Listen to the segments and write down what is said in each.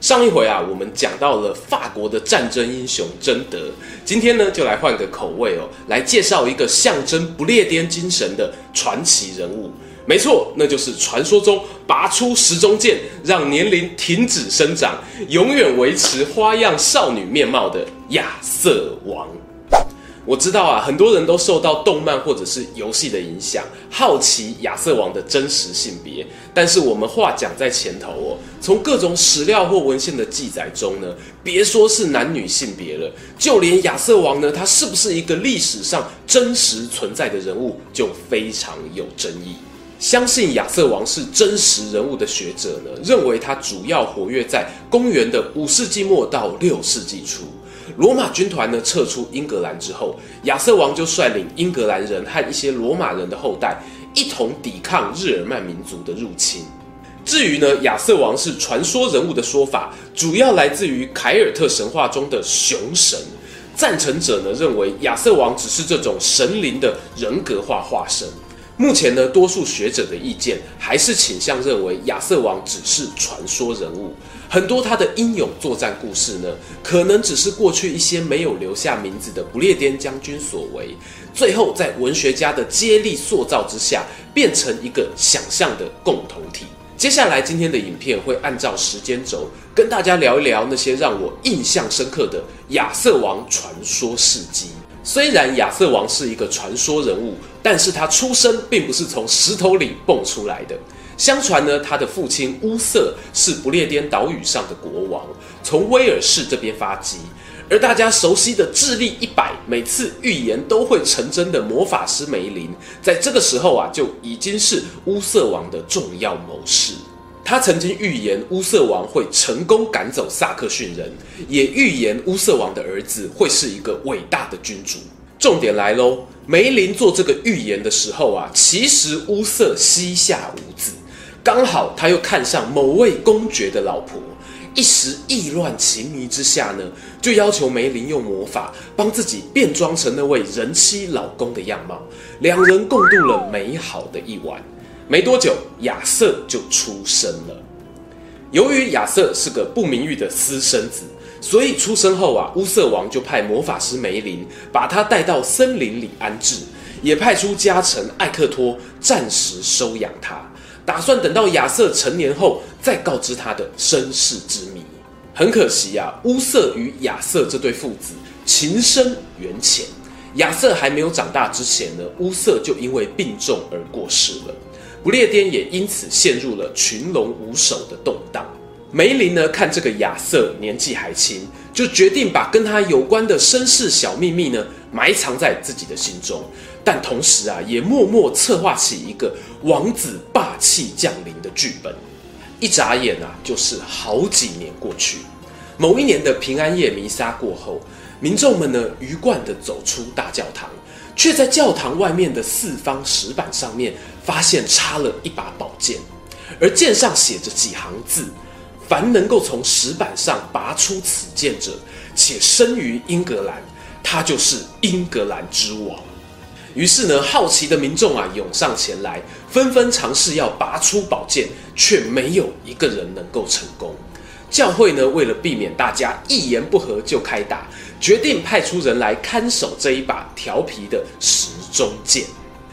上一回啊，我们讲到了法国的战争英雄贞德。今天呢，就来换个口味哦，来介绍一个象征不列颠精神的传奇人物。没错，那就是传说中拔出时钟剑，让年龄停止生长，永远维持花样少女面貌的亚瑟王。我知道啊，很多人都受到动漫或者是游戏的影响，好奇亚瑟王的真实性别。但是我们话讲在前头哦，从各种史料或文献的记载中呢，别说是男女性别了，就连亚瑟王呢，他是不是一个历史上真实存在的人物，就非常有争议。相信亚瑟王是真实人物的学者呢，认为他主要活跃在公元的五世纪末到六世纪初。罗马军团呢撤出英格兰之后，亚瑟王就率领英格兰人和一些罗马人的后代一同抵抗日耳曼民族的入侵。至于呢，亚瑟王是传说人物的说法，主要来自于凯尔特神话中的熊神。赞成者呢认为亚瑟王只是这种神灵的人格化化身。目前呢，多数学者的意见还是倾向认为亚瑟王只是传说人物，很多他的英勇作战故事呢，可能只是过去一些没有留下名字的不列颠将军所为，最后在文学家的接力塑造之下，变成一个想象的共同体。接下来今天的影片会按照时间轴跟大家聊一聊那些让我印象深刻的亚瑟王传说事迹。虽然亚瑟王是一个传说人物，但是他出生并不是从石头里蹦出来的。相传呢，他的父亲乌瑟是不列颠岛屿上的国王，从威尔士这边发迹。而大家熟悉的智力一百，每次预言都会成真的魔法师梅林，在这个时候啊，就已经是乌瑟王的重要谋士。他曾经预言乌瑟王会成功赶走萨克逊人，也预言乌瑟王的儿子会是一个伟大的君主。重点来喽，梅林做这个预言的时候啊，其实乌瑟膝下无子，刚好他又看上某位公爵的老婆，一时意乱情迷之下呢，就要求梅林用魔法帮自己变装成那位人妻老公的样貌，两人共度了美好的一晚。没多久，亚瑟就出生了。由于亚瑟是个不名誉的私生子，所以出生后啊，乌瑟王就派魔法师梅林把他带到森林里安置，也派出家臣艾克托暂时收养他，打算等到亚瑟成年后再告知他的身世之谜。很可惜啊，乌瑟与亚瑟这对父子情深缘浅，亚瑟还没有长大之前呢，乌瑟就因为病重而过世了。不列颠也因此陷入了群龙无首的动荡。梅林呢，看这个亚瑟年纪还轻，就决定把跟他有关的身世小秘密呢埋藏在自己的心中，但同时啊，也默默策划起一个王子霸气降临的剧本。一眨眼啊，就是好几年过去。某一年的平安夜弥撒过后，民众们呢，鱼贯地走出大教堂。却在教堂外面的四方石板上面发现插了一把宝剑，而剑上写着几行字：“凡能够从石板上拔出此剑者，且生于英格兰，他就是英格兰之王。”于是呢，好奇的民众啊涌上前来，纷纷尝试要拔出宝剑，却没有一个人能够成功。教会呢，为了避免大家一言不合就开打，决定派出人来看守这一把调皮的时钟剑。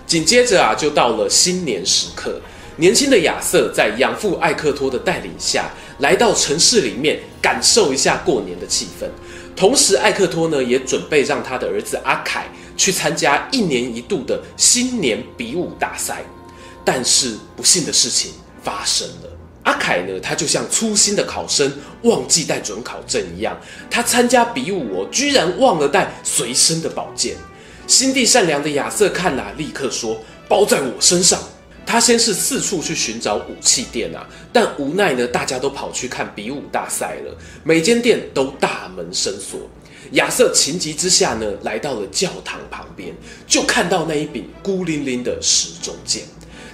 紧接着啊，就到了新年时刻，年轻的亚瑟在养父艾克托的带领下，来到城市里面感受一下过年的气氛。同时，艾克托呢也准备让他的儿子阿凯去参加一年一度的新年比武大赛。但是不幸的事情发生了。阿凯呢，他就像粗心的考生忘记带准考证一样，他参加比武哦，居然忘了带随身的宝剑。心地善良的亚瑟看了，立刻说：“包在我身上。”他先是四处去寻找武器店啊，但无奈呢，大家都跑去看比武大赛了，每间店都大门深锁。亚瑟情急之下呢，来到了教堂旁边，就看到那一柄孤零零的时钟剑。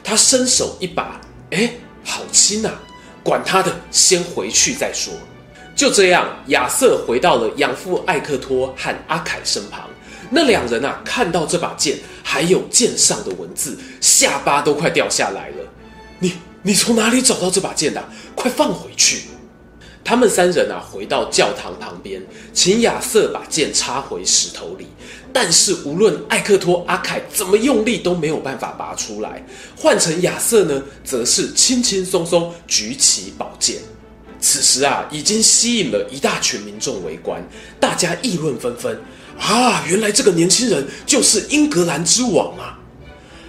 他伸手一把，哎，好轻啊！管他的，先回去再说。就这样，亚瑟回到了养父艾克托和阿凯身旁。那两人啊，看到这把剑，还有剑上的文字，下巴都快掉下来了。你，你从哪里找到这把剑的？快放回去！他们三人啊，回到教堂旁边，请亚瑟把剑插回石头里。但是无论艾克托、阿凯怎么用力，都没有办法拔出来。换成亚瑟呢，则是轻轻松松举起宝剑。此时啊，已经吸引了一大群民众围观，大家议论纷纷。啊，原来这个年轻人就是英格兰之王啊！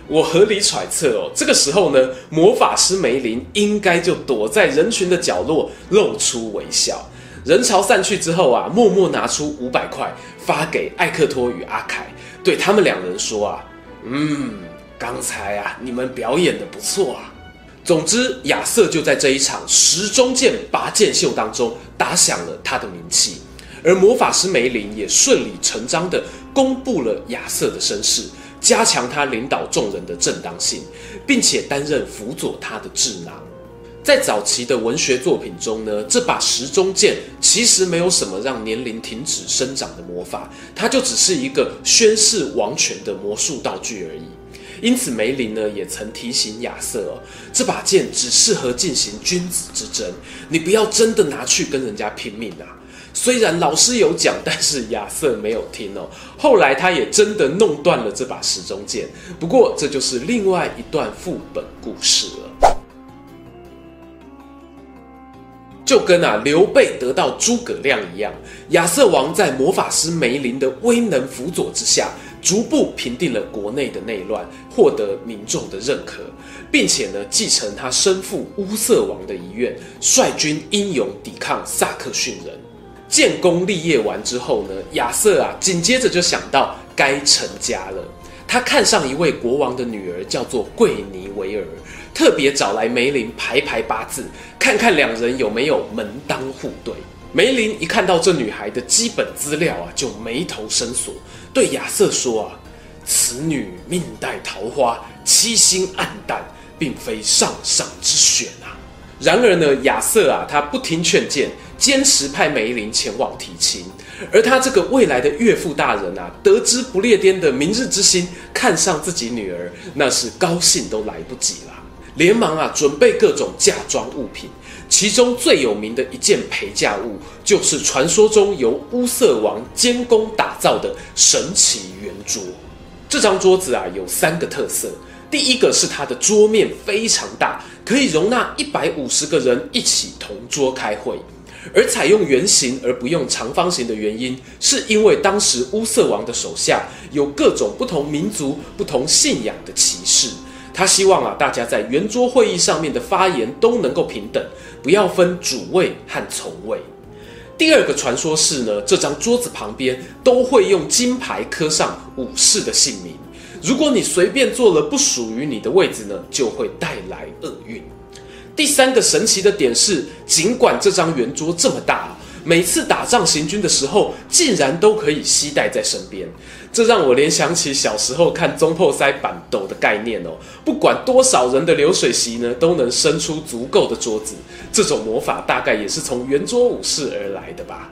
我合理揣测哦，这个时候呢，魔法师梅林应该就躲在人群的角落，露出微笑。人潮散去之后啊，默默拿出五百块发给艾克托与阿凯，对他们两人说啊：“嗯，刚才啊，你们表演的不错啊。”总之，亚瑟就在这一场时钟剑拔剑秀当中打响了他的名气，而魔法师梅林也顺理成章地公布了亚瑟的身世。加强他领导众人的正当性，并且担任辅佐他的智囊。在早期的文学作品中呢，这把时钟剑其实没有什么让年龄停止生长的魔法，它就只是一个宣誓王权的魔术道具而已。因此，梅林呢也曾提醒亚瑟哦，这把剑只适合进行君子之争，你不要真的拿去跟人家拼命啊。虽然老师有讲，但是亚瑟没有听哦。后来他也真的弄断了这把时钟剑。不过这就是另外一段副本故事了。就跟啊刘备得到诸葛亮一样，亚瑟王在魔法师梅林的威能辅佐之下，逐步平定了国内的内乱，获得民众的认可，并且呢继承他生父乌瑟王的遗愿，率军英勇抵抗萨克逊人。建功立业完之后呢，亚瑟啊，紧接着就想到该成家了。他看上一位国王的女儿，叫做桂尼维尔，特别找来梅林排排八字，看看两人有没有门当户对。梅林一看到这女孩的基本资料啊，就眉头深锁，对亚瑟说啊：“此女命带桃花，七星暗淡，并非上上之选啊。”然而呢，亚瑟啊，他不听劝谏。坚持派梅林前往提亲，而他这个未来的岳父大人啊，得知不列颠的明日之星看上自己女儿，那是高兴都来不及了，连忙啊准备各种嫁妆物品，其中最有名的一件陪嫁物，就是传说中由乌瑟王监工打造的神奇圆桌。这张桌子啊有三个特色，第一个是它的桌面非常大，可以容纳一百五十个人一起同桌开会。而采用圆形而不用长方形的原因，是因为当时乌瑟王的手下有各种不同民族、不同信仰的骑士，他希望啊大家在圆桌会议上面的发言都能够平等，不要分主位和从位。第二个传说是呢，这张桌子旁边都会用金牌刻上武士的姓名，如果你随便坐了不属于你的位置呢，就会带来厄运。第三个神奇的点是，尽管这张圆桌这么大，每次打仗行军的时候，竟然都可以携带在身边。这让我联想起小时候看总铺师办桌的概念哦。不管多少人的流水席呢，都能伸出足够的桌子。这种魔法大概也是从圆桌武士而来的吧。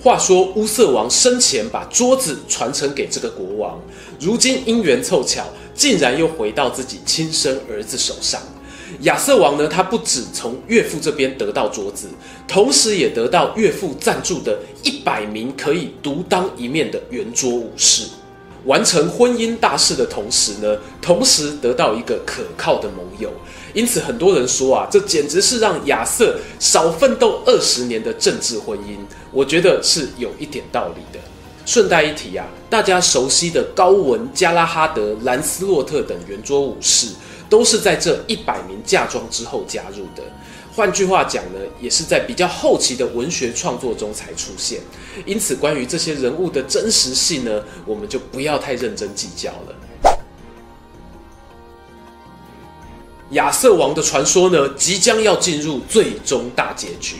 话说乌瑟王生前把桌子传承给这个国王，如今因缘凑巧，竟然又回到自己亲生儿子手上。亚瑟王呢，他不止从岳父这边得到桌子，同时也得到岳父赞助的一百名可以独当一面的圆桌武士。完成婚姻大事的同时呢，同时得到一个可靠的盟友。因此，很多人说啊，这简直是让亚瑟少奋斗二十年的政治婚姻。我觉得是有一点道理的。顺带一提啊，大家熟悉的高文、加拉哈德、兰斯洛特等圆桌武士。都是在这一百名嫁妆之后加入的。换句话讲呢，也是在比较后期的文学创作中才出现。因此，关于这些人物的真实性呢，我们就不要太认真计较了。亚瑟王的传说呢，即将要进入最终大结局。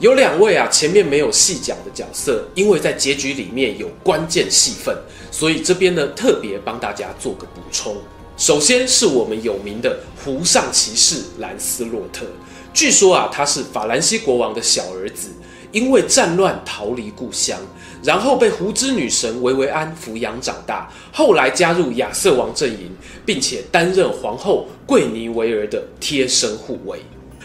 有两位啊，前面没有细讲的角色，因为在结局里面有关键戏份，所以这边呢特别帮大家做个补充。首先是我们有名的湖上骑士兰斯洛特，据说啊他是法兰西国王的小儿子，因为战乱逃离故乡，然后被湖之女神维维安抚养长大，后来加入亚瑟王阵营，并且担任皇后桂尼维尔的贴身护卫。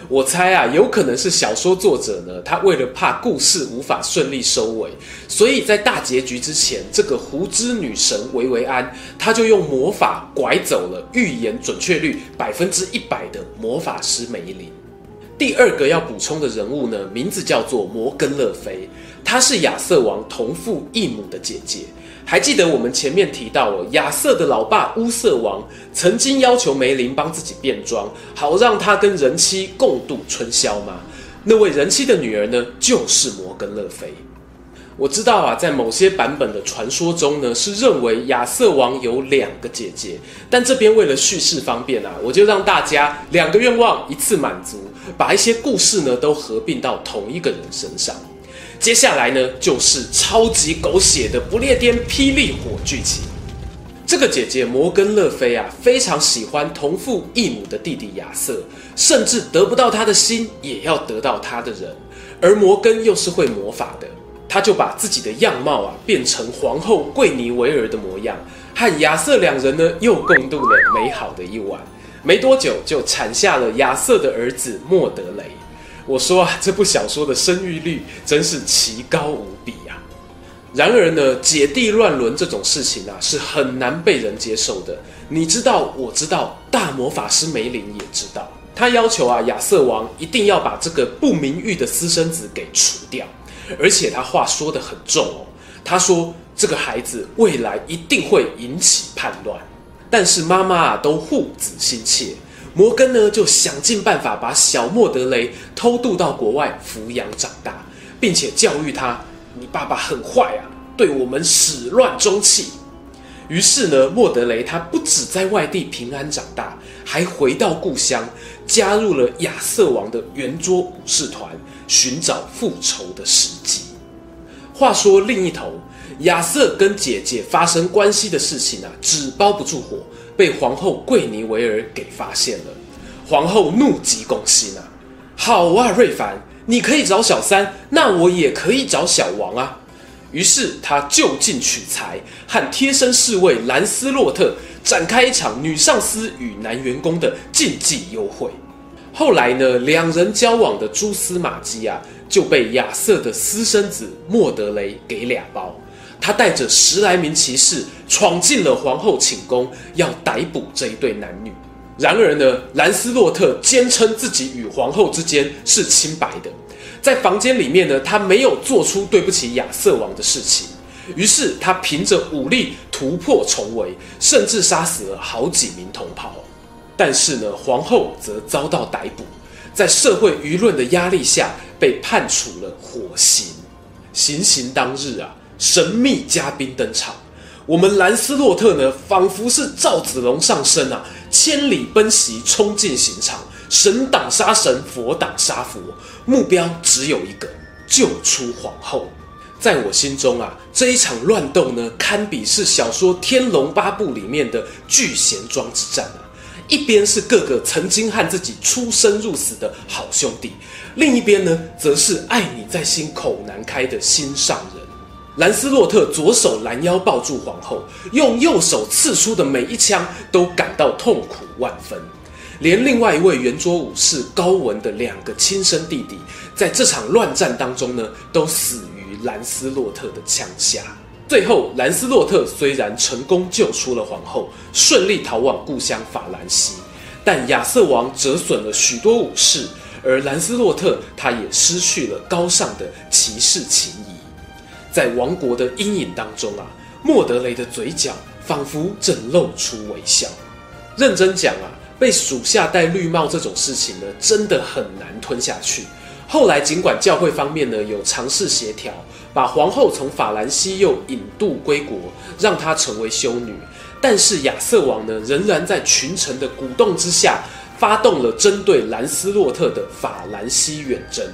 我猜啊，有可能是小说作者呢，他为了怕故事无法顺利收尾，所以在大结局之前，这个胡之女神维维安，他就用魔法拐走了预言准确率百分之一百的魔法师梅林。第二个要补充的人物呢，名字叫做摩根勒菲，她是亚瑟王同父异母的姐姐。还记得我们前面提到哦，亚瑟的老爸乌瑟王曾经要求梅林帮自己变装，好让他跟人妻共度春宵吗？那位人妻的女儿呢，就是摩根勒菲。我知道啊，在某些版本的传说中呢，是认为亚瑟王有两个姐姐，但这边为了叙事方便啊，我就让大家两个愿望一次满足，把一些故事呢都合并到同一个人身上。接下来呢，就是超级狗血的不列颠霹雳火剧情。这个姐姐摩根勒菲啊，非常喜欢同父异母的弟弟亚瑟，甚至得不到他的心，也要得到他的人。而摩根又是会魔法的，他就把自己的样貌啊变成皇后桂妮维尔的模样，和亚瑟两人呢又共度了美好的一晚。没多久就产下了亚瑟的儿子莫德雷。我说啊，这部小说的生育率真是奇高无比啊！然而呢，姐弟乱伦这种事情啊，是很难被人接受的。你知道，我知道，大魔法师梅林也知道。他要求啊，亚瑟王一定要把这个不名誉的私生子给除掉，而且他话说得很重哦。他说这个孩子未来一定会引起叛乱，但是妈妈啊，都护子心切。摩根呢，就想尽办法把小莫德雷偷渡到国外抚养长大，并且教育他：“你爸爸很坏啊，对我们始乱终弃。”于是呢，莫德雷他不止在外地平安长大，还回到故乡，加入了亚瑟王的圆桌武士团，寻找复仇的时机。话说另一头，亚瑟跟姐姐发生关系的事情啊，纸包不住火。被皇后桂妮维尔给发现了，皇后怒急攻心啊！好啊，瑞凡，你可以找小三，那我也可以找小王啊！于是他就近取材，和贴身侍卫兰斯洛特展开一场女上司与男员工的禁忌幽会。后来呢，两人交往的蛛丝马迹啊，就被亚瑟的私生子莫德雷给俩包。他带着十来名骑士闯进了皇后寝宫，要逮捕这一对男女。然而呢，兰斯洛特坚称自己与皇后之间是清白的，在房间里面呢，他没有做出对不起亚瑟王的事情。于是他凭着武力突破重围，甚至杀死了好几名同袍。但是呢，皇后则遭到逮捕，在社会舆论的压力下，被判处了火刑。行刑当日啊。神秘嘉宾登场，我们兰斯洛特呢，仿佛是赵子龙上身啊，千里奔袭，冲进刑场，神挡杀神，佛挡杀佛，目标只有一个，救出皇后。在我心中啊，这一场乱斗呢，堪比是小说《天龙八部》里面的聚贤庄之战啊。一边是各个曾经和自己出生入死的好兄弟，另一边呢，则是爱你在心口难开的心上人。兰斯洛特左手拦腰抱住皇后，用右手刺出的每一枪都感到痛苦万分。连另外一位圆桌武士高文的两个亲生弟弟，在这场乱战当中呢，都死于兰斯洛特的枪下。最后，兰斯洛特虽然成功救出了皇后，顺利逃往故乡法兰西，但亚瑟王折损了许多武士，而兰斯洛特他也失去了高尚的骑士情谊。在王国的阴影当中啊，莫德雷的嘴角仿佛正露出微笑。认真讲啊，被属下戴绿帽这种事情呢，真的很难吞下去。后来尽管教会方面呢有尝试协调，把皇后从法兰西又引渡归国，让她成为修女，但是亚瑟王呢仍然在群臣的鼓动之下，发动了针对兰斯洛特的法兰西远征。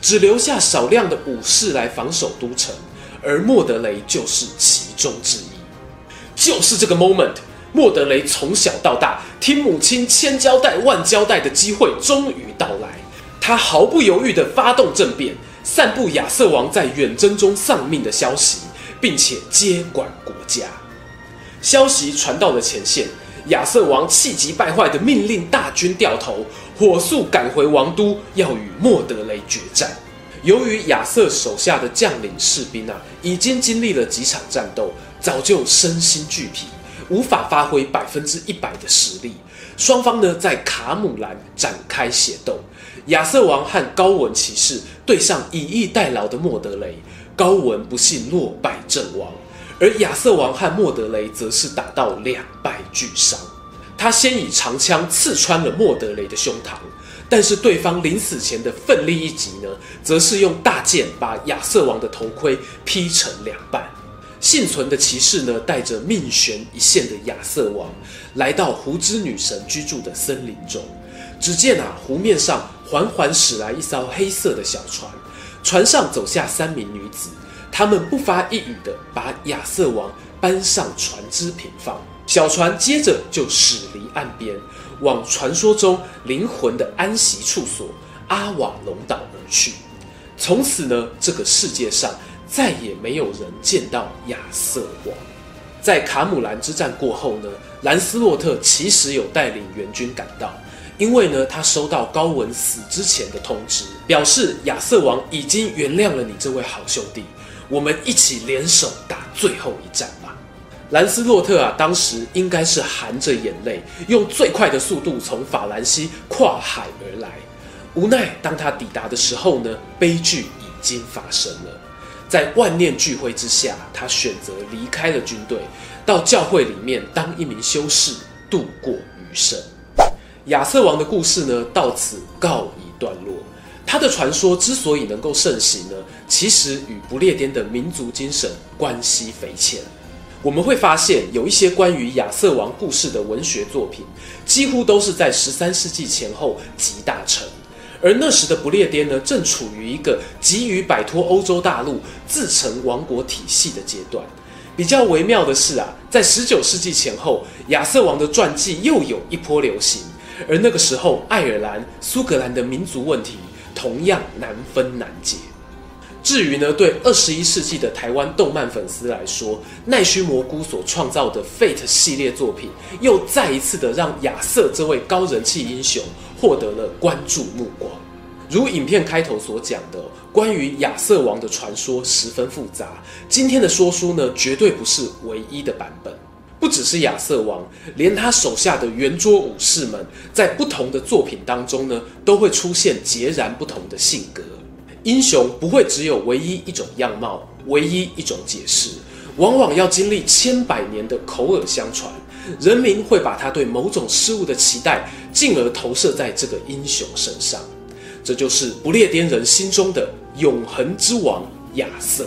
只留下少量的武士来防守都城，而莫德雷就是其中之一。就是这个 moment，莫德雷从小到大听母亲千交代万交代的机会终于到来，他毫不犹豫地发动政变，散布亚瑟王在远征中丧命的消息，并且接管国家。消息传到了前线。亚瑟王气急败坏地命令大军掉头，火速赶回王都，要与莫德雷决战。由于亚瑟手下的将领士兵啊，已经经历了几场战斗，早就身心俱疲，无法发挥百分之一百的实力。双方呢，在卡姆兰展开血斗。亚瑟王和高文骑士对上以逸待劳的莫德雷，高文不幸落败阵亡。而亚瑟王和莫德雷则是打到两败俱伤，他先以长枪刺穿了莫德雷的胸膛，但是对方临死前的奋力一击呢，则是用大剑把亚瑟王的头盔劈成两半。幸存的骑士呢，带着命悬一线的亚瑟王，来到胡之女神居住的森林中，只见啊，湖面上缓缓驶来一艘黑色的小船，船上走下三名女子。他们不发一语的把亚瑟王搬上船只平放，小船接着就驶离岸边，往传说中灵魂的安息处所阿瓦隆岛而去。从此呢，这个世界上再也没有人见到亚瑟王。在卡姆兰之战过后呢，兰斯洛特其实有带领援军赶到，因为呢，他收到高文死之前的通知，表示亚瑟王已经原谅了你这位好兄弟。我们一起联手打最后一战。兰斯洛特啊，当时应该是含着眼泪，用最快的速度从法兰西跨海而来。无奈当他抵达的时候呢，悲剧已经发生了。在万念俱灰之下，他选择离开了军队，到教会里面当一名修士，度过余生。亚瑟王的故事呢，到此告一段落。他的传说之所以能够盛行呢，其实与不列颠的民族精神关系匪浅。我们会发现，有一些关于亚瑟王故事的文学作品，几乎都是在十三世纪前后集大成。而那时的不列颠呢，正处于一个急于摆脱欧洲大陆、自成王国体系的阶段。比较微妙的是啊，在十九世纪前后，亚瑟王的传记又有一波流行，而那个时候，爱尔兰、苏格兰的民族问题。同样难分难解。至于呢，对二十一世纪的台湾动漫粉丝来说，奈须蘑菇所创造的 Fate 系列作品，又再一次的让亚瑟这位高人气英雄获得了关注目光。如影片开头所讲的，关于亚瑟王的传说十分复杂。今天的说书呢，绝对不是唯一的版本。不只是亚瑟王，连他手下的圆桌武士们，在不同的作品当中呢，都会出现截然不同的性格。英雄不会只有唯一一种样貌，唯一一种解释，往往要经历千百年的口耳相传，人民会把他对某种事物的期待，进而投射在这个英雄身上。这就是不列颠人心中的永恒之王亚瑟。